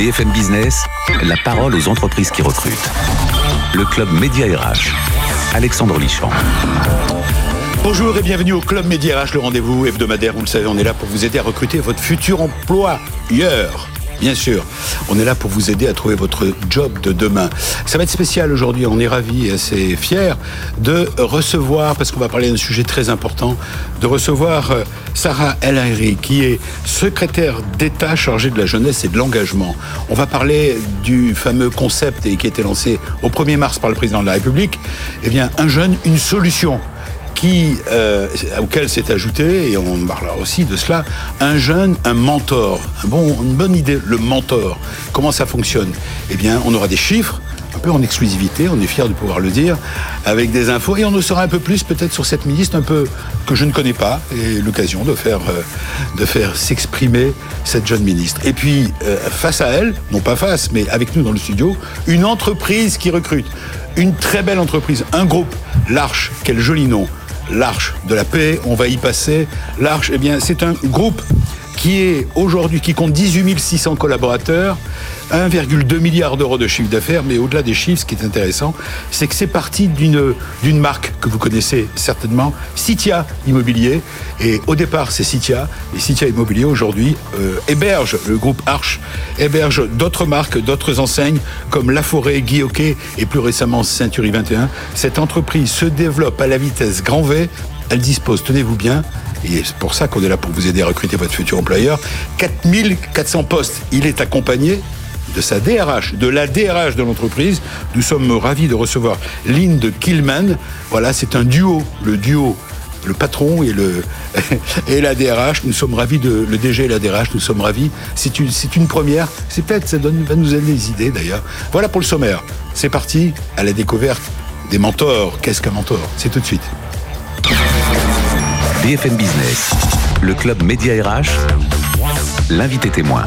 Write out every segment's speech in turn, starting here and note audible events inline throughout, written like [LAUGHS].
BFM Business, la parole aux entreprises qui recrutent. Le club Média RH. Alexandre Lichamp. Bonjour et bienvenue au Club Média RH, le rendez-vous hebdomadaire. Vous le savez, on est là pour vous aider à recruter votre futur emploi. Bien sûr, on est là pour vous aider à trouver votre job de demain. Ça va être spécial aujourd'hui, on est ravis et assez fiers de recevoir, parce qu'on va parler d'un sujet très important, de recevoir euh, Sarah El Haïry, qui est secrétaire d'État chargée de la jeunesse et de l'engagement. On va parler du fameux concept qui a été lancé au 1er mars par le président de la République, eh bien, un jeune, une solution qui, euh, auquel s'est ajouté, et on parlera aussi de cela, un jeune, un mentor. Une bonne idée, le mentor. Comment ça fonctionne? Eh bien, on aura des chiffres, un peu en exclusivité, on est fiers de pouvoir le dire, avec des infos, et on en saura un peu plus peut-être sur cette ministre un peu que je ne connais pas, et l'occasion de faire, euh, de faire s'exprimer cette jeune ministre. Et puis, euh, face à elle, non pas face, mais avec nous dans le studio, une entreprise qui recrute. Une très belle entreprise, un groupe, l'Arche, quel joli nom l'Arche de la paix, on va y passer. L'Arche, eh bien, c'est un groupe qui est aujourd'hui, qui compte 18 600 collaborateurs, 1,2 milliard d'euros de chiffre d'affaires, mais au-delà des chiffres, ce qui est intéressant, c'est que c'est parti d'une, marque que vous connaissez certainement, Citia Immobilier. Et au départ, c'est Citia. Et Citia Immobilier, aujourd'hui, euh, héberge, le groupe Arche, héberge d'autres marques, d'autres enseignes, comme La Forêt, Guy et plus récemment Century 21. Cette entreprise se développe à la vitesse grand V. Elle dispose, tenez-vous bien, et c'est pour ça qu'on est là pour vous aider à recruter votre futur employeur. 4400 postes. Il est accompagné de sa DRH, de la DRH de l'entreprise. Nous sommes ravis de recevoir Lynn Killman. Voilà, c'est un duo, le duo le patron et, le, [LAUGHS] et la DRH. Nous sommes ravis de le DG et la DRH. Nous sommes ravis. C'est une, c'est une première. C'est peut-être ça donne, va nous donner des idées d'ailleurs. Voilà pour le sommaire. C'est parti à la découverte des mentors. Qu'est-ce qu'un mentor? C'est tout de suite. BFM Business, le club Média RH, l'invité témoin.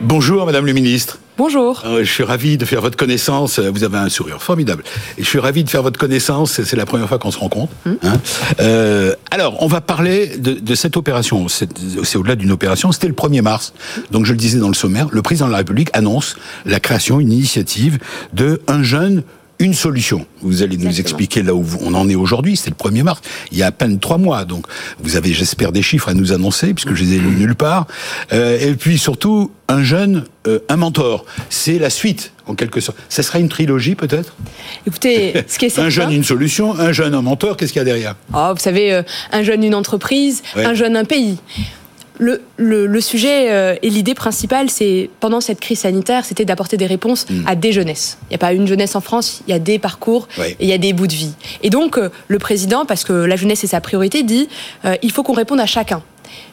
Bonjour Madame le Ministre. Bonjour. Euh, je suis ravi de faire votre connaissance. Vous avez un sourire formidable. Et je suis ravi de faire votre connaissance. C'est la première fois qu'on se rencontre. Hmm. Hein. Euh, alors, on va parler de, de cette opération. C'est au-delà d'une opération. C'était le 1er mars. Donc, je le disais dans le sommaire, le président de la République annonce la création, une initiative de un jeune une solution. Vous allez nous expliquer là où on en est aujourd'hui. C'est le 1er mars. Il y a à peine trois mois. Donc, vous avez, j'espère, des chiffres à nous annoncer, puisque je les ai lus nulle part. Euh, et puis, surtout, un jeune, euh, un mentor. C'est la suite, en quelque sorte. Ça sera une trilogie, peut-être? Écoutez, ce qui est [LAUGHS] Un jeune, une solution. Un jeune, un mentor. Qu'est-ce qu'il y a derrière? Oh, Vous savez, euh, un jeune, une entreprise. Un jeune, un pays. Le, le, sujet euh, et l'idée principale, c'est pendant cette crise sanitaire, c'était d'apporter des réponses mm. à des jeunesses. Il n'y a pas une jeunesse en France, il y a des parcours et il y a des bouts de vie. Et donc, euh, le président, parce que la jeunesse est sa priorité, dit euh, il faut qu'on réponde à chacun.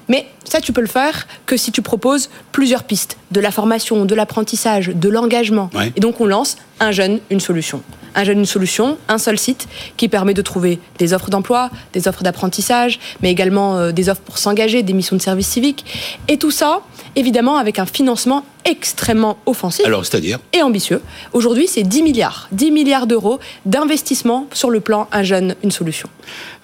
Mais ça, tu peux le faire que si tu proposes plusieurs pistes, de la formation, de l'apprentissage, de l'engagement. Et donc, on lance un jeune, une solution. Un jeune, une solution, un seul site qui permet de trouver des offres d'emploi, des offres d'apprentissage, mais également euh, des offres pour s'engager, des missions de service civique. Et tout ça, évidemment, avec un financement extrêmement offensif. Alors, c'est-à-dire? Et ambitieux. Aujourd'hui, c'est 10 milliards. 10 milliards d'euros d'investissement sur le plan Un jeune, une solution.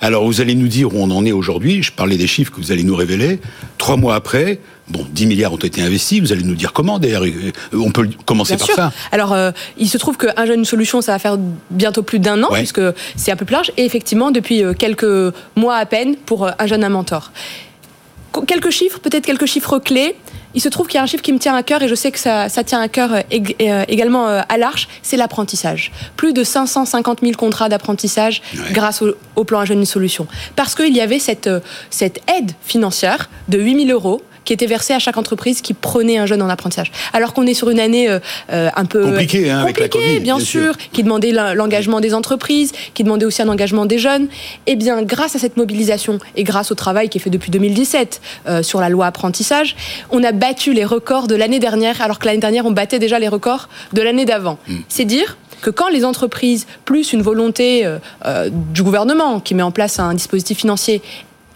Alors, vous allez nous dire où on en est aujourd'hui. Je parlais des chiffres que vous allez nous révéler. Trois mois après, Bon, 10 milliards ont été investis, vous allez nous dire comment d'ailleurs, euh, on peut commencer par ça. Alors, euh, il se trouve qu'un jeune solution, ça va faire bientôt plus d'un an, puisque c'est un peu plus large, et effectivement, depuis euh, quelques mois à peine, pour un jeune un mentor. Quelques chiffres, peut-être quelques chiffres clés. Il se trouve qu'il y a un chiffre qui me tient à cœur et je sais que ça, tient à cœur également à l'Arche, c'est l'apprentissage. Plus de 550 000 contrats d'apprentissage grâce au, au, plan Un jeune une solution. Parce qu'il y avait cette, cette aide financière de 8 000 euros qui était versé à chaque entreprise qui prenait un jeune en apprentissage. Alors qu'on est sur une année euh, euh, un peu compliquée, hein, avec la COVID, bien, sûr, qui demandait l'engagement des entreprises, qui demandait aussi un engagement des jeunes. Eh bien, grâce à cette mobilisation et grâce au travail qui est fait depuis 2017 euh, sur la loi apprentissage, on a battu les records de l'année dernière, alors que l'année dernière on battait déjà les records de l'année d'avant. Hmm. C'est dire que quand les entreprises, plus une volonté du gouvernement qui met en place un dispositif financier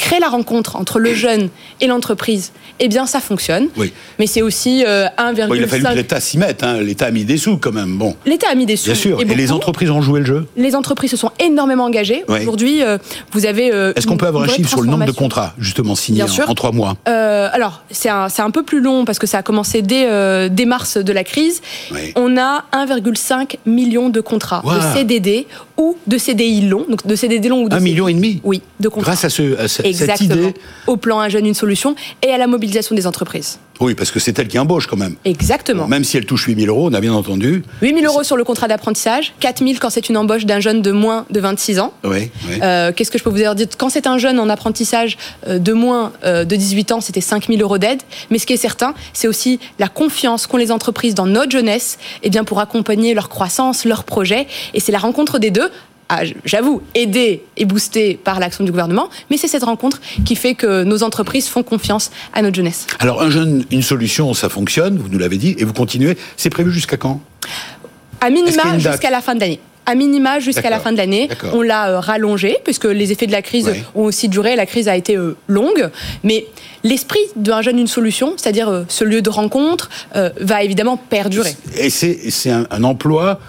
créer la rencontre entre le jeune et l'entreprise, eh bien, ça fonctionne. Oui. Mais c'est aussi euh, 1,5. Bon, il a fallu que l'État s'y mette. hein. L'État a mis des sous quand même. Bon, L'État a mis des sous. bien sûr. Et, les entreprises ont joué le jeu. Les entreprises se sont énormément engagées. Aujourd'hui, euh, vous avez. euh, Est-ce qu'on peut avoir un chiffre sur le nombre de contrats justement signés en, trois mois Euh, alors, c'est un, peu plus long parce que ça a commencé dès, dès mars de la crise. Oui. On a 1,5 million de contrats Wow. de CDD ou de CDI long, donc de CDD long ou de Un CDI. million et demi Oui, de contrats. Grâce à, ce, à ce- cette Exactement. idée. Au plan Un jeune, une solution et à la mobilisation des entreprises. Oui, parce que c'est elle qui embauche quand même. Exactement. Même si elle touche 8000 euros, on a bien entendu. 8 000 euros sur le contrat d'apprentissage, 4 000 quand c'est une embauche d'un jeune de moins de 26 ans. Oui, oui. Euh, Qu'est-ce que je peux vous dire Quand c'est un jeune en apprentissage euh, de moins euh, de 18 ans, c'était 5 000 euros d'aide. Mais ce qui est certain, c'est aussi la confiance qu'ont les entreprises dans notre jeunesse eh bien, pour accompagner leur croissance, leurs projets. Et c'est la rencontre des deux. J'avoue, aidée et boostée par l'action du gouvernement, mais c'est cette rencontre qui fait que nos entreprises font confiance à notre jeunesse. Alors, un jeune, une solution, ça fonctionne, vous nous l'avez dit, et vous continuez. C'est prévu jusqu'à quand? À minima jusqu'à la fin de l'année. À minima jusqu'à la fin de l'année. On l'a euh, rallongé, puisque les effets de la crise Ouais. ont aussi duré. La crise a été euh, longue. Mais l'esprit d'un jeune, une solution, c'est-à-dire euh, ce lieu de rencontre, va évidemment perdurer. Et c'est c'est un, un emploi,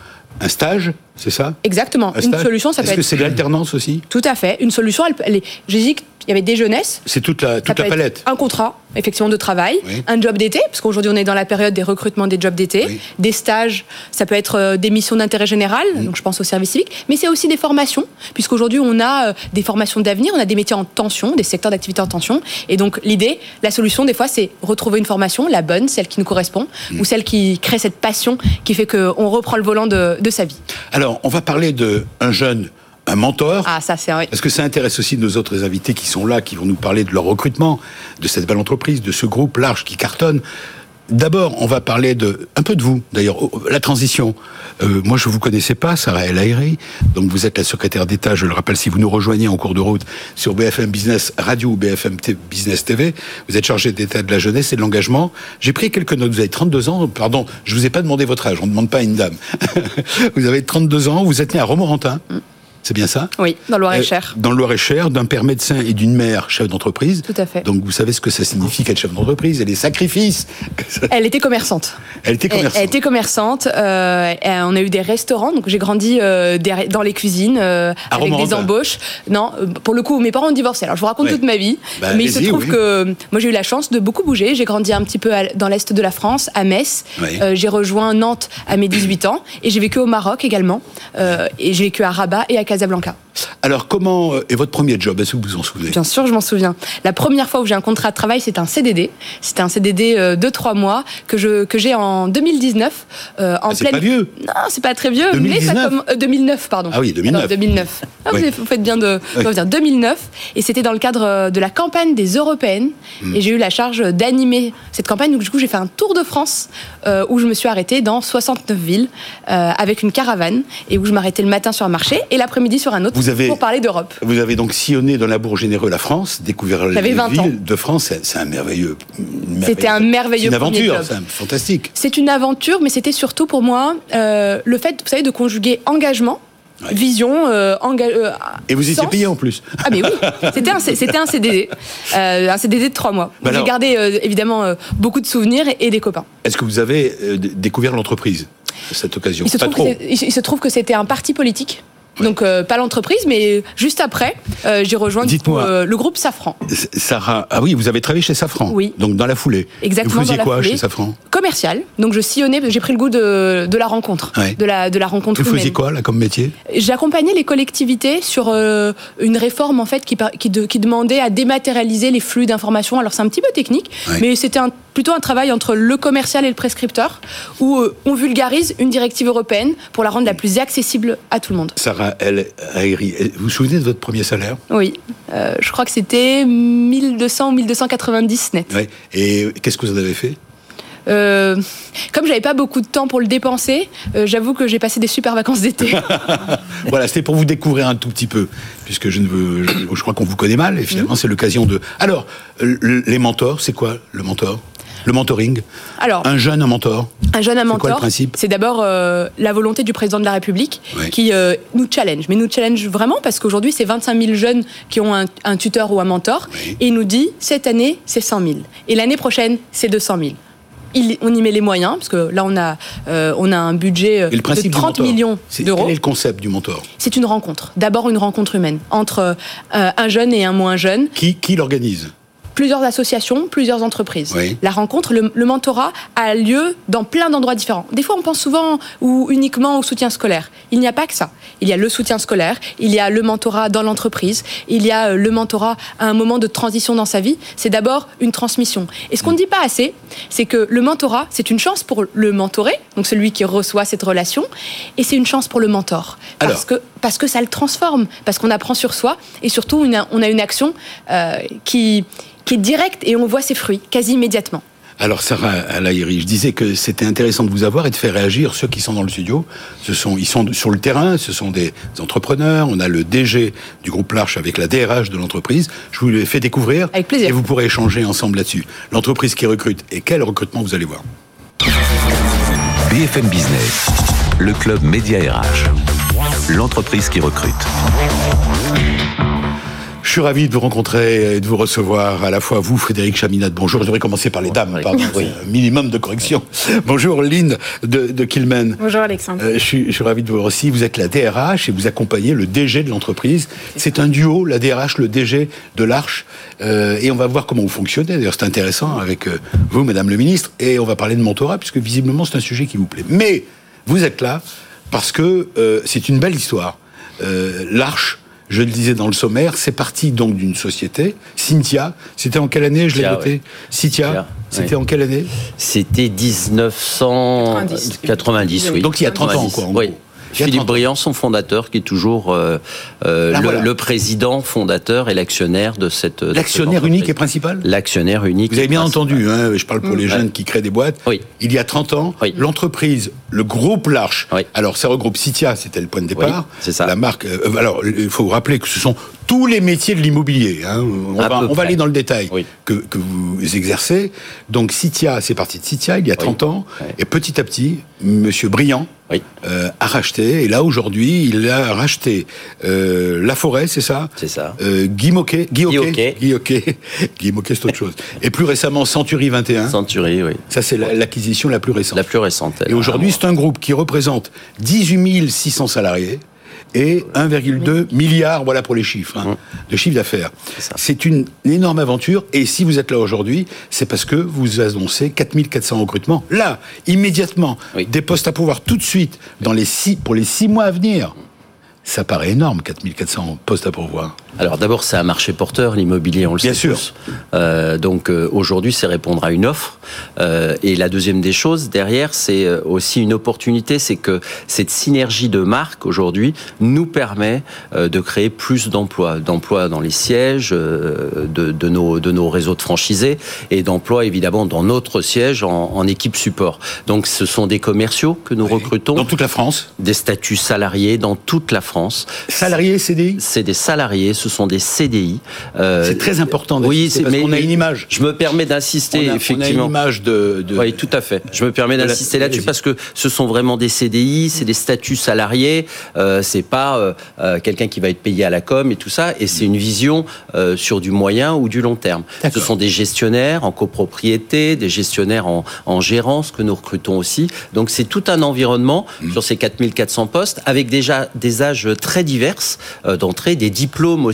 un stage, c'est ça Exactement. Un Une solution, ça peut Est-ce que c'est l'alternance aussi Tout à fait. Une solution, elle, peut- elle est. J'ai dit qu'il y avait des jeunesses. C'est toute la, toute palette. Un contrat, effectivement, de travail, Oui. un job d'été, parce qu'aujourd'hui on est dans la période des recrutements des jobs d'été, Oui. des stages, ça peut être euh, des missions d'intérêt général, donc je pense au service civique, mais c'est aussi des formations, puisqu'aujourd'hui on a euh, des formations d'avenir, on a des métiers en tension, des secteurs d'activité en tension, et donc l'idée, la solution des fois c'est retrouver une formation, la bonne, celle qui nous correspond, Mm. ou celle qui crée cette passion qui fait qu'on reprend le volant de, de sa vie. Alors, on va parler de un jeune, un mentor. Ah ça c'est. Parce que ça intéresse aussi nos autres invités qui sont là, qui vont nous parler de leur recrutement, de cette belle entreprise, de ce groupe large qui cartonne. D'abord, on va parler de un peu de vous, d'ailleurs, la transition. Euh, moi, je vous connaissais pas, Sarah El Haïry. Donc, vous êtes la secrétaire d'État. Je le rappelle, si vous nous rejoignez en cours de route sur BFM Business Radio ou BFM T- Business TV, vous êtes chargé d'État de la jeunesse et de l'engagement. J'ai pris quelques notes. Vous avez 32 ans. Pardon, je vous ai pas demandé votre âge. On ne demande pas à une dame. [LAUGHS] vous avez 32 ans. Vous êtes né à Romorantin. C'est bien ça Oui, dans le Loir-et-Cher. euh, Dans le Loir-et-Cher, d'un père médecin et d'une mère chef d'entreprise. Tout à fait. Donc vous savez ce que ça signifie qu'être chef d'entreprise et les sacrifices. [LAUGHS] Elle était commerçante. Elle était commerçante. elle était commerçante. euh, on a eu des restaurants, donc j'ai grandi euh, dans les cuisines euh, avec des embauches. Non, pour le coup, mes parents ont divorcé. Alors je vous raconte Ouais. toute ma vie, Bah, mais il se trouve oui. que moi j'ai eu la chance de beaucoup bouger. J'ai grandi un petit peu dans l'est de la France, à Metz. Ouais. J'ai rejoint Nantes à mes 18 ans et j'ai vécu au Maroc également. Et j'ai vécu à Rabat et à Casablanca. Alors comment euh, est votre premier job Est-ce que vous vous en souvenez? Bien sûr, je m'en souviens. La première fois où j'ai un contrat de travail, c'était un CDD. C'était un CDD euh, de trois mois que je que j'ai en 2019 euh, en Ah, c'est pleine. pas vieux. Non, c'est pas très vieux, mais 2019. ça comme euh, 2009, pardon. Ah oui, 2009. Alors, 2009. Ah, vous, Oui. avez- vous faites bien de Oui. de dire 2009, et c'était dans le cadre euh, de la campagne des européennes, Hmm. et j'ai eu la charge d'animer cette campagne. Donc du coup, j'ai fait un tour de France euh, où je me suis arrêtée dans 69 villes euh, avec une caravane et où je m'arrêtais le matin sur un marché et l'après-midi sur un autre Vous avez- pour parler d'Europe. Vous avez donc sillonné dans l'amour généreux la France, découvert les J'avais 20 villes ans. de France. C'est un merveilleux. C'était un merveilleux une aventure, c'est fantastique. C'est une aventure, mais c'était surtout pour moi euh, le fait, vous savez, de conjuguer engagement, Ouais. vision, euh, euh, Et vous étiez sens. payé en plus. Ah mais oui, c'était un, c'était un CDD, [LAUGHS] euh, un CDD de trois mois. Bah J'ai gardé évidemment beaucoup de souvenirs et, et des copains. Est-ce que vous avez découvert l'entreprise à cette occasion? Se, Pas trop. il se trouve que c'était un parti politique. Ouais. Donc euh, pas l'entreprise, mais juste après, euh, j'ai rejoint du coup, Dites-moi. euh, le groupe Safran. Sarah, ah oui, vous avez travaillé chez Safran. Oui. Donc dans la foulée. Exactement, Vous faisiez dans la quoi foulée. chez Safran? Commercial, donc je sillonnais, j'ai pris le goût de, de la rencontre, Ouais. de, la, de la rencontre Vous humaine. faisiez quoi là comme métier? J'accompagnais les collectivités sur une réforme en fait qui, par- qui, de- qui demandait à dématérialiser les flux d'informations. Alors c'est un petit peu technique, Ouais. mais c'était un- plutôt un travail entre le commercial et le prescripteur où on vulgarise une directive européenne pour la rendre la plus accessible à tout le monde. Sarah El vous vous souvenez de votre premier salaire? Oui, Euh, je crois que c'était 1200 ou 1290 net. Ouais. Et qu'est-ce que vous en avez fait? Euh, comme j'avais pas beaucoup de temps pour le dépenser, euh, j'avoue que j'ai passé des super vacances d'été. [LAUGHS] Voilà, c'était pour vous découvrir un tout petit peu, puisque je ne veux, je, je crois qu'on vous connaît mal, et finalement c'est l'occasion de. Alors, les mentors, c'est quoi le mentor? Le mentoring Alors, un jeune, un mentor Un jeune, un C'est quoi le mentor, principe c'est d'abord euh, la volonté du président de la République Oui. qui euh, nous challenge. Mais nous challenge vraiment parce qu'aujourd'hui, c'est 25 000 jeunes qui ont un, un tuteur ou un mentor. Oui. Et il nous dit, cette année, c'est 100 000. Et l'année prochaine, c'est 200 000. Il- on y met les moyens, parce que là, on a, euh, on a un budget de du 30 mentor, millions d'euros. Quel est le concept du mentor C'est une rencontre. D'abord, une rencontre humaine entre euh, un jeune et un moins jeune. Qui, qui l'organise? Plusieurs associations, plusieurs entreprises. Oui. La rencontre, le, le mentorat a lieu dans plein d'endroits différents. Des fois, on pense souvent ou uniquement au soutien scolaire. Il n'y a pas que ça. Il y a le soutien scolaire, il y a le mentorat dans l'entreprise, il y a euh, le mentorat à un moment de transition dans sa vie. C'est d'abord une transmission. Et ce qu'on ne dit pas assez, c'est que le mentorat, c'est une chance pour le mentoré, donc celui qui reçoit cette relation, et c'est une chance pour le mentor. Parce Alors. que parce que ça le transforme, parce qu'on apprend sur soi, et surtout on a une action euh, qui, qui est directe et on voit ses fruits quasi immédiatement. Alors Sarah Alaïri, je disais que c'était intéressant de vous avoir et de faire réagir ceux qui sont dans le studio. Ce sont, ils sont sur le terrain, ce sont des entrepreneurs. On a le DG du groupe L'Arche avec la DRH de l'entreprise. Je vous l'ai fait découvrir. Avec plaisir. Et vous pourrez échanger ensemble là-dessus. L'entreprise qui recrute et quel recrutement vous allez voir. BFM Business, le club Média RH, l'entreprise qui recrute. Je suis ravi de vous rencontrer et de vous recevoir à la fois vous, Frédéric Chaminade. Bonjour, je devrais commencer par les dames, pardon, c'est un minimum de correction. Bonjour, Lynn de, de Kilman. Bonjour Alexandre. Euh, je, suis, je suis ravi de vous voir aussi. Vous êtes la DRH et vous accompagnez le DG de l'entreprise. C'est un duo, la DRH, le DG de l'Arche. Euh, et on va voir comment vous fonctionnez. D'ailleurs, c'est intéressant avec euh, vous, Madame le Ministre. Et on va parler de mentorat, puisque visiblement, c'est un sujet qui vous plaît. Mais vous êtes là parce que euh, c'est une belle histoire. Euh, L'Arche, je le disais dans le sommaire, c'est parti donc d'une société. Cynthia, c'était en quelle année Je l'ai noté. Cynthia, c'était oui. en quelle année C'était 1990, oui. Donc il y a 30 ans, 90, quoi, en Oui. gros. Philippe 30 ans. Briand, son fondateur, qui est toujours euh, euh, le, voilà. le président fondateur et l'actionnaire de cette. L'actionnaire unique et principal L'actionnaire unique. Vous avez bien entendu, hein, je parle pour les Ouais. jeunes qui créent des boîtes. Oui. Il y a 30 ans, Oui. l'entreprise, le groupe L'Arche, Oui. alors ça regroupe Citia, c'était le point de départ. Oui, c'est ça. La marque, euh, alors il faut rappeler que ce sont tous les métiers de l'immobilier. hein. On, va, on aller dans le détail Oui. que, que vous exercez. Donc Citia, c'est parti de Citia il y a 30 ans. Et petit à petit, Monsieur Briand Oui. euh, a racheté. Et là, aujourd'hui, il a racheté euh, La Forêt, c'est ça? C'est ça. euh, Guy Moquet, Guy Hockey, Hockey. Guy Hockey. [LAUGHS] Guy Moquet, c'est autre chose. Et plus récemment, Century 21. Century, oui. Ça, c'est la- l'acquisition la plus récente. La plus récente. elle Et aujourd'hui, c'est un groupe qui représente 18 600 salariés et 1,2 milliard, voilà pour les chiffres, hein, de chiffre d'affaires. C'est une énorme aventure. Et si vous êtes là aujourd'hui, c'est parce que vous annoncez 4400 recrutements. Là, immédiatement, Oui. des postes à pouvoir tout de suite dans les six, pour les six mois à venir. Ça paraît énorme, 4400 postes à pourvoir. Alors d'abord, c'est un marché porteur, l'immobilier, on le Bien sait sûr. tous. Euh, donc euh, aujourd'hui, c'est répondre à une offre. Euh, et la deuxième des choses, derrière, c'est aussi une opportunité, c'est que cette synergie de marque aujourd'hui nous permet de créer plus d'emplois, d'emplois dans les sièges de, de nos, de nos réseaux de franchisés et d'emplois évidemment dans notre siège en, en équipe support. Donc ce sont des commerciaux que nous recrutons, Dans toute la France. des statuts salariés dans toute la France. Salariés, CDI C'est des salariés, ce sont des CDI. Euh, C'est très important Oui, c'est parce mais qu'on a une image. Je me permets d'insister a, on a effectivement. une image de, de- Oui, tout à fait. Je me permets d'insister là-dessus parce que ce sont vraiment des CDI, c'est des statuts salariés, euh, c'est pas euh, euh, quelqu'un qui va être payé à la com et tout ça, et c'est une vision sur du moyen ou du long terme. Ce sont des gestionnaires en copropriété, des gestionnaires en, en gérance que nous recrutons aussi. Donc c'est tout un environnement Mmh. sur ces 4400 postes avec déjà des âges très divers d'entrée, des diplômes aussi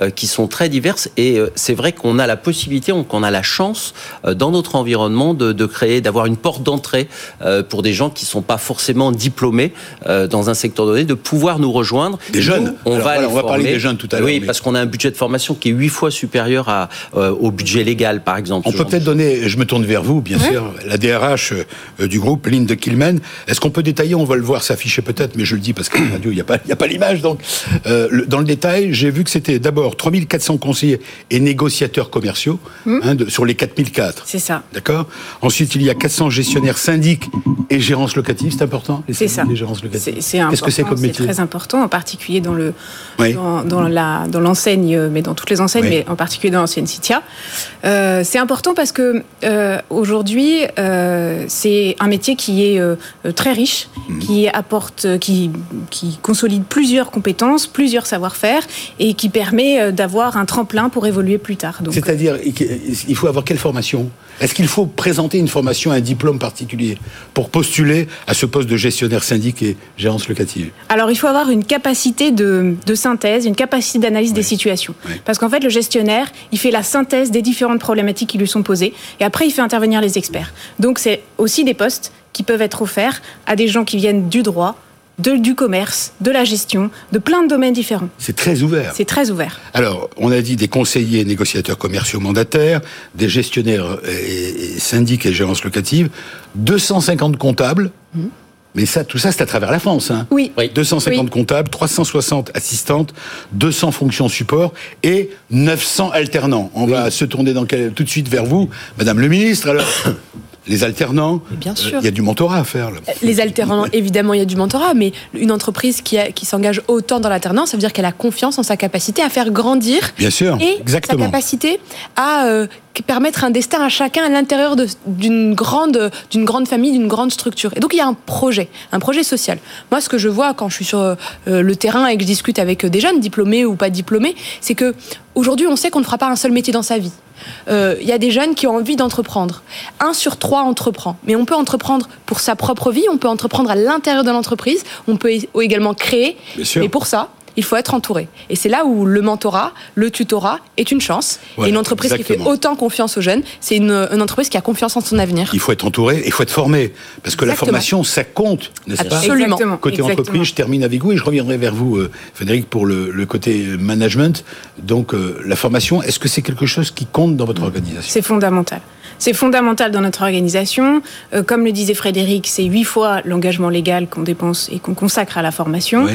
euh, qui sont très divers. Et euh, c'est vrai qu'on a la possibilité, on- qu'on a la chance euh, dans notre environnement de, de créer, d'avoir une porte d'entrée euh, pour des gens qui sont pas forcément diplômés euh, dans un secteur donné, de pouvoir nous rejoindre. Des jeunes. Nous, On Alors va, voilà, les on va parler des jeunes tout à l'heure, Oui, mais- parce qu'on a un budget de formation qui est huit fois supérieur à, euh, au budget légal, par exemple. On peut peut-être donner, je me tourne vers vous, bien sûr, la DRH euh, du groupe, Lynn de Kilman. Est-ce qu'on peut détailler On va le voir s'afficher peut-être, mais je le dis parce qu'à la radio, il n'y a pas, il y a pas pas l'image. Donc, euh, dans le détail, j'ai vu que c'était d'abord 3400 conseillers et négociateurs commerciaux hmm. hein, sur les 4004. C'est ça. D'accord? Ensuite, il y a 400 gestionnaires syndics et gérances locatives. C'est important C'est ça. C'est Qu'est-ce que c'est comme métier? C'est très important, en particulier dans le dans, la dans l'enseigne, mais dans toutes les enseignes, mais en particulier dans l'ancienne Citia. Euh, c'est important parce que euh, aujourd'hui, euh, c'est un métier qui est très riche, hmm. qui apporte, qui qui consolide plusieurs compétences, plusieurs savoir-faire et qui permet d'avoir un tremplin pour évoluer plus tard. C'est-à-dire, il faut avoir quelle formation? Est-ce qu'il faut présenter une formation, un diplôme particulier pour postuler à ce poste de gestionnaire syndic et gérance locative? Alors, il faut avoir une capacité de, synthèse, une capacité d'analyse des situations. Parce qu'en fait, le gestionnaire, il fait la synthèse des différentes problématiques qui lui sont posées et après, il fait intervenir les experts. Donc, c'est aussi des postes qui peuvent être offerts à des gens qui viennent du droit, du commerce, de la gestion, de plein de domaines différents. C'est très ouvert. C'est très ouvert. Alors, on a dit des conseillers, négociateurs commerciaux mandataires, des gestionnaires et, syndics et gérances locatives, 250 comptables. Mmh. Mais ça, tout ça, c'est à travers la France. Hein. Oui. 250 comptables, 360 assistantes, 200 fonctions support et 900 alternants. On va se tourner dans tout de suite vers vous, Madame le Ministre. Alors, les alternants. Bien euh, sûr. Il y a du mentorat à faire. Là. Les alternants, [LAUGHS] évidemment, il y a du mentorat, mais une entreprise qui, qui s'engage autant dans l'alternance, ça veut dire qu'elle a confiance en sa capacité à faire grandir. Bien sûr. Et exactement. sa capacité à euh, permettre un destin à chacun à l'intérieur d'une grande, d'une grande famille, d'une grande structure. Et donc il y a un projet, un projet social. Moi, ce que je vois quand je suis sur euh, le terrain et que je discute avec des jeunes, diplômés ou pas diplômés, c'est que aujourd'hui, on sait qu'on ne fera pas un seul métier dans sa vie. Euh, il y a des jeunes qui ont envie d'entreprendre. Un sur trois entreprend. Mais on peut entreprendre pour sa propre vie, on peut entreprendre à l'intérieur de l'entreprise, on peut également créer. Mais pour ça, il faut être entouré. Et c'est là où le mentorat, le tutorat est une chance. et une entreprise qui fait autant confiance aux jeunes, c'est une, entreprise qui a confiance en son avenir. Il faut être entouré, il faut être formé. Parce que la formation, ça compte, n'est-ce pas Absolument. Côté entreprise, je termine avec vous et je reviendrai vers vous, euh, Frédéric, pour le, côté management. Donc, euh, la formation, est-ce que c'est quelque chose qui compte dans votre organisation? C'est fondamental. C'est fondamental dans notre organisation. Euh, comme le disait Frédéric, c'est huit fois l'engagement légal qu'on dépense et qu'on consacre à la formation.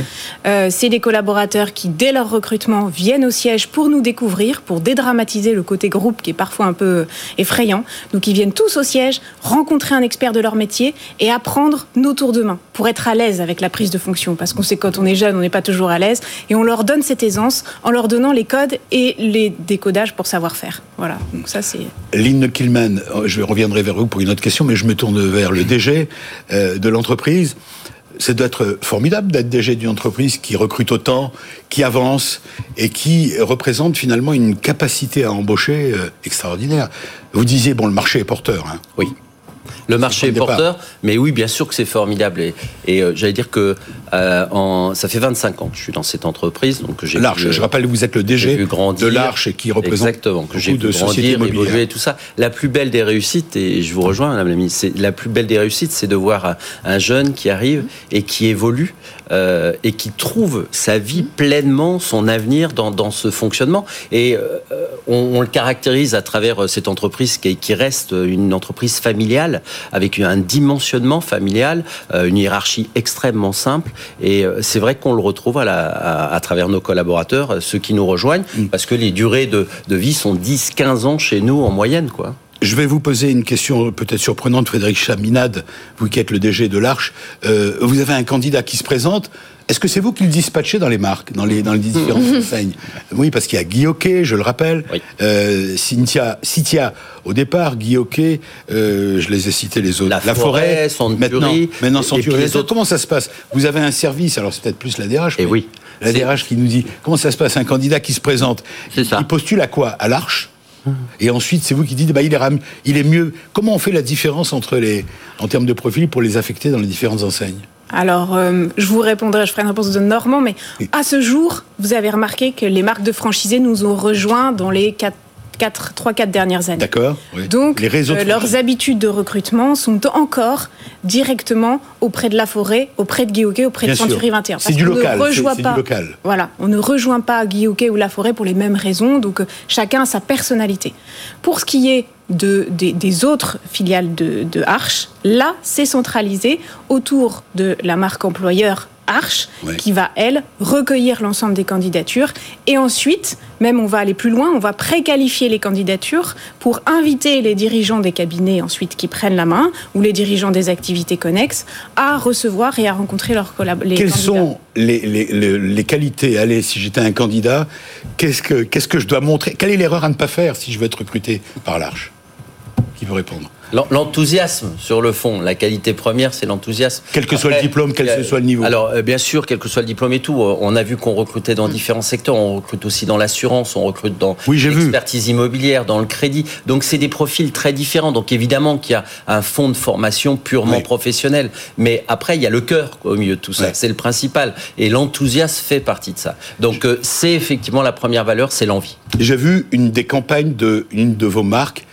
Euh, c'est des collaborateurs qui, dès leur recrutement, viennent au siège pour nous découvrir, pour dédramatiser le côté groupe qui est parfois un peu effrayant. Donc ils viennent tous au siège, rencontrer un expert de leur métier et apprendre nos tours de main pour être à l'aise avec la prise de fonction. Parce qu'on sait quand on est jeune, on n'est pas toujours à l'aise. Et on leur donne cette aisance en leur donnant les codes et les décodages pour savoir faire. Voilà. Donc ça, c'est... Lynn Killman, euh, je reviendrai vers vous pour une autre question, mais je me tourne vers le DG euh, de l'entreprise. C'est d'être formidable d'être DG d'une entreprise qui recrute autant, qui avance et qui représente finalement une capacité à embaucher euh, extraordinaire. Vous disiez, bon, le marché est porteur. Hein. Oui. Le marché est porteur, mais oui, bien sûr que c'est formidable. Et, euh, j'allais dire que euh, en, ça fait 25 ans que je suis dans cette entreprise. Donc L'Arche, je rappelle, vous êtes le DG de l'Arche et qui représente exactement, que j'ai de grandir, évoluer, tout ça. La plus belle des réussites, et je vous rejoins, Madame la Ministre, la plus belle des réussites, c'est de voir un, jeune qui arrive et qui évolue euh, et qui trouve sa vie pleinement, son avenir dans, dans ce fonctionnement. Et on, on, le caractérise à travers cette entreprise qui, qui reste une entreprise familiale avec un dimensionnement familial, euh, une hiérarchie extrêmement simple. Et euh, c'est vrai qu'on le retrouve à, travers nos collaborateurs, euh, ceux qui nous rejoignent, mm. parce que les durées de, vie sont 10-15 ans chez nous en moyenne, quoi. Je vais vous poser une question peut-être surprenante, Frédéric Chaminade, vous qui êtes le DG de l'Arche. vous avez un candidat qui se présente. Est-ce que c'est vous qui le dispatchez dans les marques, dans les, dans les différentes [LAUGHS] enseignes? Oui, parce qu'il y a Hockey, je le rappelle, euh, Cynthia, Cynthia, au départ, Hockey, euh, je les ai cités les autres. La, forêt, maintenant, maintenant Century. Autres... Comment ça se passe? Vous avez un service, alors c'est peut-être plus la DRH. Et eh oui. La DRH qui nous dit comment ça se passe Un candidat qui se présente, il postule à quoi? À l'Arche? Et ensuite, c'est vous qui dites, bah, il, est il est mieux. Comment on fait la différence entre les, en termes de profil pour les affecter dans les différentes enseignes? Alors, euh, je vous répondrai, je ferai une réponse de Normand, mais à ce jour, vous avez remarqué que les marques de franchisés nous ont rejoints dans les 4 3-4 dernières années. D'accord. Donc, euh, leurs habitudes de recrutement sont encore directement auprès de la forêt, auprès de Guy auprès de Century 21. C'est du, local, du local. Voilà, on ne rejoint pas Guy ou la forêt pour les mêmes raisons, donc euh, chacun a sa personnalité. Pour ce qui est de, des, autres filiales de, de Arch, là, c'est centralisé autour de la marque employeur Arche, qui va, elle, recueillir l'ensemble des candidatures. Et ensuite, même on va aller plus loin, on va préqualifier les candidatures pour inviter les dirigeants des cabinets ensuite qui prennent la main, ou les dirigeants des activités connexes, à recevoir et à rencontrer leurs collaborateurs. Quelles sont les, les, qualités? Allez, si j'étais un candidat, qu'est-ce que, qu'est-ce que je dois montrer? Quelle est l'erreur à ne pas faire si je veux être recruté par l'Arche? Qui veut répondre? L'enthousiasme sur le fond, la qualité première, c'est l'enthousiasme. Quel que soit le diplôme, quel que soit le niveau. Alors euh, bien sûr, quel que soit le diplôme et tout, euh, on a vu qu'on recrutait dans différents secteurs. On recrute aussi dans l'assurance, on recrute dans l'expertise immobilière, dans le crédit. Donc c'est des profils très différents. Donc évidemment qu'il y a un fond de formation purement professionnel, mais après il y a le cœur au milieu de tout ça. C'est le principal et l'enthousiasme fait partie de ça. Donc euh, c'est effectivement la première valeur, c'est l'envie. J'ai vu une des campagnes de une de vos marques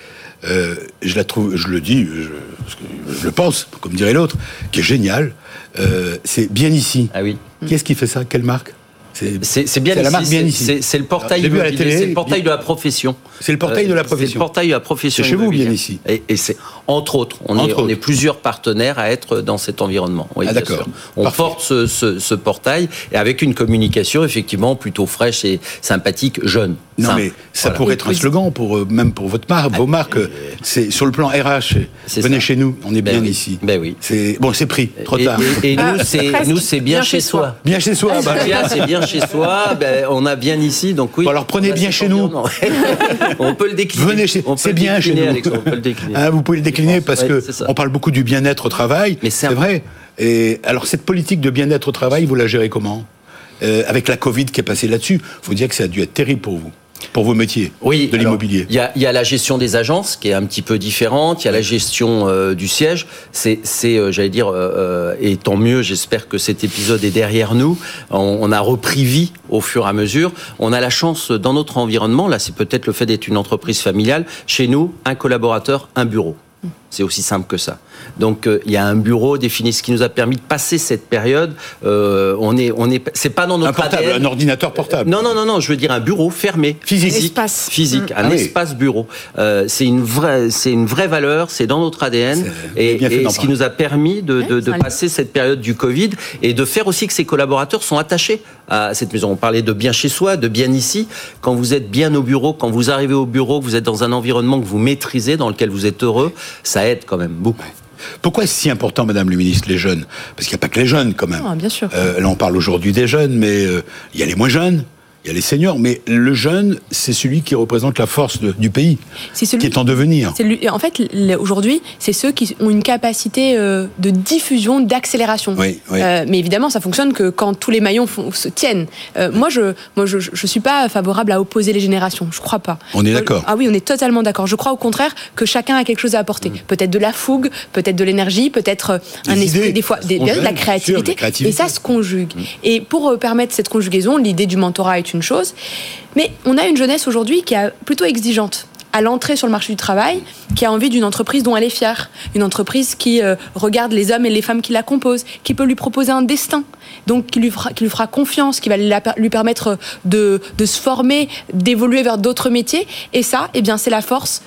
euh, je la trouve, je le dis, je, le pense, comme dirait l'autre, qui est génial. Euh, c'est bien ici. Ah oui. Qui est-ce qui fait ça? Quelle marque? C'est bien, la ici. C'est le portail, c'est le portail de la profession. C'est le portail de la profession. C'est le portail de la profession. chez vous bien ici. Et, c'est entre autres, on, est, on est plusieurs partenaires à être dans cet environnement. Oui, ah, d'accord. On porte ce, ce, portail et avec une communication effectivement plutôt fraîche et sympathique, jeune. Non mais ça pourrait être un slogan pour euh, même pour votre marque, vos ah, marques. C'est sur le plan RH. Venez chez nous, on est ben bien ici. Ben oui. C'est bon, c'est pris trop tard. Et, nous, c'est nous, c'est bien, chez soi. Bien chez soi. Bah, c'est bien chez soi, ben, on a bien ici, donc oui. alors prenez bien chez nous. [LAUGHS] on peut le décliner. Venez chez, c'est bien chez nous. on peut le décliner. Hein, [LAUGHS] vous pouvez le décliner parce que on parle beaucoup du bien-être au travail. Mais c'est vrai. Et alors cette politique de bien-être au travail, vous la gérez comment? Euh, Avec la Covid qui est passée là-dessus, faut dire que ça a dû être terrible pour vous pour vos métiers oui, de l'immobilier Il y, a, la gestion des agences qui est un petit peu différente, il y a la gestion euh, du siège. C'est, euh, j'allais dire, euh, et tant mieux, j'espère que cet épisode est derrière nous. On, a repris vie au fur et à mesure. On a la chance dans notre environnement, là c'est peut-être le fait d'être une entreprise familiale, chez nous, un collaborateur, un bureau. C'est aussi simple que ça. Donc euh, il y a un bureau défini, ce qui nous a permis de passer cette période. Euh, on est, on est, c'est pas dans notre un portable, un ordinateur portable. Non, non, non, non. Je veux dire un bureau fermé, physique, espace. physique, un ah espace bureau. Euh, c'est une vraie, c'est une vraie valeur. C'est dans notre ADN et, ce qui nous a permis de, de, de passer cette période du Covid et de faire aussi que ces collaborateurs sont attachés à cette maison. On parlait de bien chez soi, de bien ici. Quand vous êtes bien au bureau, quand vous arrivez au bureau, que vous êtes dans un environnement que vous maîtrisez, dans lequel vous êtes heureux, ça aide quand même beaucoup. Pourquoi est-ce si important, Madame le ministre, les jeunes? Parce qu'il n'y a pas que les jeunes, quand même. Ah, bien sûr. Euh, là, on parle aujourd'hui des jeunes, mais euh, il y a les moins jeunes, il y a les seniors, mais le jeune, c'est celui qui représente la force du pays, celui qui est en devenir. en fait, aujourd'hui, c'est ceux qui ont une capacité euh, de diffusion, d'accélération. Oui, euh, mais évidemment, ça fonctionne que quand tous les maillons se tiennent. Euh, moi, je, moi, je, je suis pas favorable à opposer les générations. Je crois pas. On est d'accord. Ah oui, on est totalement d'accord. Je crois au contraire que chacun a quelque chose à apporter. Mm. Peut-être de la fougue, peut-être de l'énergie, peut-être un esprit, des fois, de la créativité, Et ça se conjugue. Mm. Et pour permettre cette conjugaison, l'idée du mentorat est une chose. Mais on a une jeunesse aujourd'hui qui est plutôt exigeante à l'entrée sur le marché du travail, qui a envie d'une entreprise dont elle est fière, une entreprise qui euh, regarde les hommes et les femmes qui la composent, qui peut lui proposer un destin, donc qui lui fera, qui lui fera confiance, qui va lui permettre de, de se former, d'évoluer vers d'autres métiers. Et ça, eh bien, c'est la force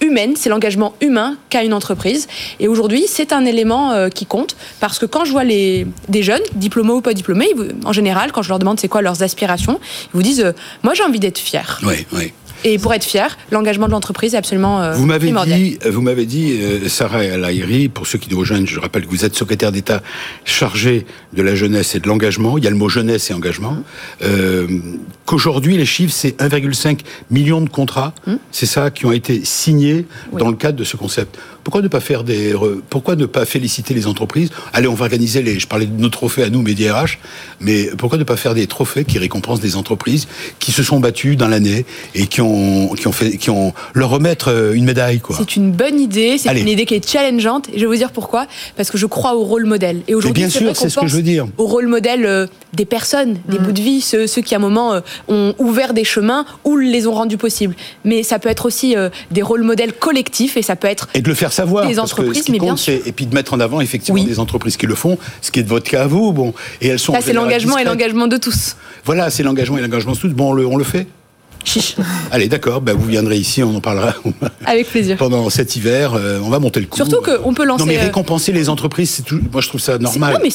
humaine, c'est l'engagement humain qu'a une entreprise. Et aujourd'hui, c'est un élément euh, qui compte parce que quand je vois les, des jeunes, diplômés ou pas diplômés, en général, quand je leur demande c'est quoi leurs aspirations, ils vous disent euh, Moi, j'ai envie d'être fier. Oui, oui. Et pour être fier, l'engagement de l'entreprise est absolument euh, vous m'avez dit, Vous m'avez dit, euh, Sarah pour ceux qui nous rejoignent, je rappelle que vous êtes secrétaire d'État chargé de la jeunesse et de l'engagement. Il y a le mot jeunesse et engagement. Mmh. Euh, Qu'aujourd'hui, les chiffres, c'est 1,5 million de contrats. Mmh. C'est ça qui ont été signés dans le cadre de ce concept. Pourquoi ne pas faire des, pourquoi ne pas féliciter les entreprises? Allez, on va organiser les, je parlais de nos trophées à nous, Média RH, mais pourquoi ne pas faire des trophées qui récompensent des entreprises qui se sont battues dans l'année et qui ont, qui ont fait, qui ont leur remettre euh, une médaille, quoi? C'est une bonne idée, c'est une idée qui est challengeante, et je vais vous dire pourquoi, parce que je crois au rôle modèle. Et aujourd'hui, bien sûr, c'est ce que je veux dire. Au rôle modèle euh, des personnes, des mm. bouts de vie, ceux, qui à un moment euh, ont ouvert des chemins ou les ont rendus possibles. Mais ça peut être aussi des rôles modèles collectifs, et ça peut être et de le faire savoir. Des entreprises, mais bien sûr. Et puis de mettre en avant effectivement des entreprises qui le font, ce qui est de votre cas à vous. Bon, et elles sont. Ça, c'est l'engagement et l'engagement de tous. Voilà, c'est l'engagement et l'engagement de tous. Bon, on le, on le fait Chiche. [LAUGHS] Allez, d'accord, bah, vous viendrez ici, on en parlera [LAUGHS] Avec plaisir. pendant cet hiver. euh, on va monter le coup. Surtout qu'on peut lancer. Non, mais euh, récompenser les entreprises, tout- moi je trouve ça normal. non, mais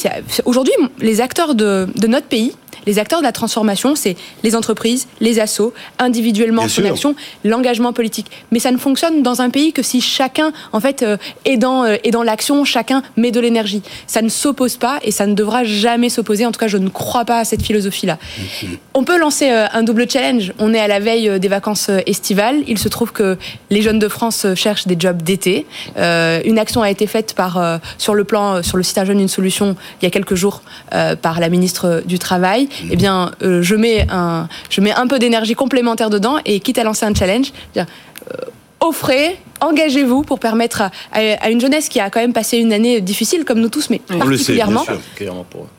aujourd'hui, les acteurs de, de notre pays, les acteurs de la transformation, c'est les entreprises, les assos, individuellement son action, l'engagement politique. Mais ça ne fonctionne dans un pays que si chacun, en fait, euh, est dans, euh, est dans l'action, chacun met de l'énergie. Ça ne s'oppose pas et ça ne devra jamais s'opposer. En tout cas, je ne crois pas à cette philosophie-là. On peut lancer euh, un double challenge. On est à la veille des vacances estivales. Il se trouve que les jeunes de France cherchent des jobs d'été. Euh, une action a été faite par, euh, sur le plan, sur le site Un jeune, une solution, il y a quelques jours, euh, par la ministre du Travail. Eh bien, euh, je, mets un, je mets un peu d'énergie complémentaire dedans et quitte à lancer un challenge, dire, euh, offrez, engagez-vous pour permettre à, à- à une jeunesse qui a quand même passé une année difficile, comme nous tous, mais le sait, particulièrement.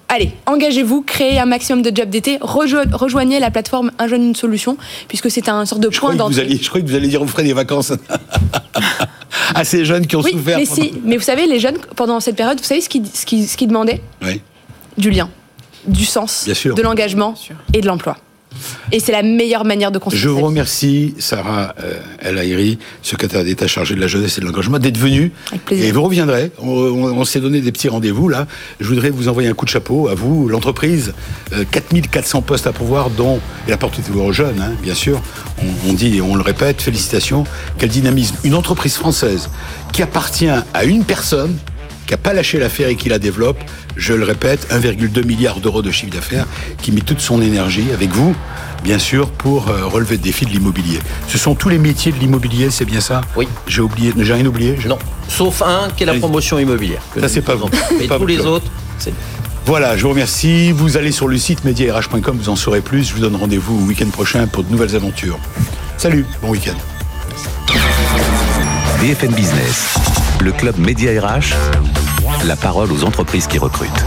Allez, engagez-vous, créez un maximum de jobs d'été, rejo- rejoignez la plateforme Un jeune, une solution, puisque c'est un sorte de Je point d'entrée. je croyais que vous alliez dire on ferait des vacances [LAUGHS] à ces jeunes qui ont Oui, souffert. mais, pendant- si, mais vous savez, les jeunes, pendant cette période, vous savez ce qu'ils ce qu'ils- ce qu'ils demandaient? Oui. Du lien, du sens, Bien sûr. de l'engagement et de l'emploi. Et c'est la meilleure manière de construire Je vous remercie, Sarah euh, El Haïry, secrétaire d'État chargée de la jeunesse et de l'engagement, d'être venue. Avec plaisir. Et vous reviendrez. On, on- on s'est donné des petits rendez-vous là. Je voudrais vous envoyer un coup de chapeau à vous, l'entreprise. Euh, 4400 postes à pourvoir, dont et la porte est ouverte aux jeunes, hein, bien sûr. On, on dit et on le répète, félicitations. Quel dynamisme Une entreprise française qui appartient à une personne qui n'a pas lâché l'affaire et qui la développe, je le répète, 1,2 milliard d'euros de chiffre d'affaires, qui met toute son énergie avec vous, bien sûr, pour euh, relever le défi de l'immobilier. Ce sont tous les métiers de l'immobilier, c'est bien ça? Oui. J'ai oublié, j'ai rien oublié je- Non, sauf un qui est la promotion immobilière. Ça, c'est pas vous. Mais Pas tous les autres, c'est Voilà, je vous remercie. Vous allez sur le site mediarh.com, vous en saurez plus. Je vous donne rendez-vous le week-end prochain pour de nouvelles aventures. Salut, bon week-end. BFM Business, le club Média RH, la parole aux entreprises qui recrutent.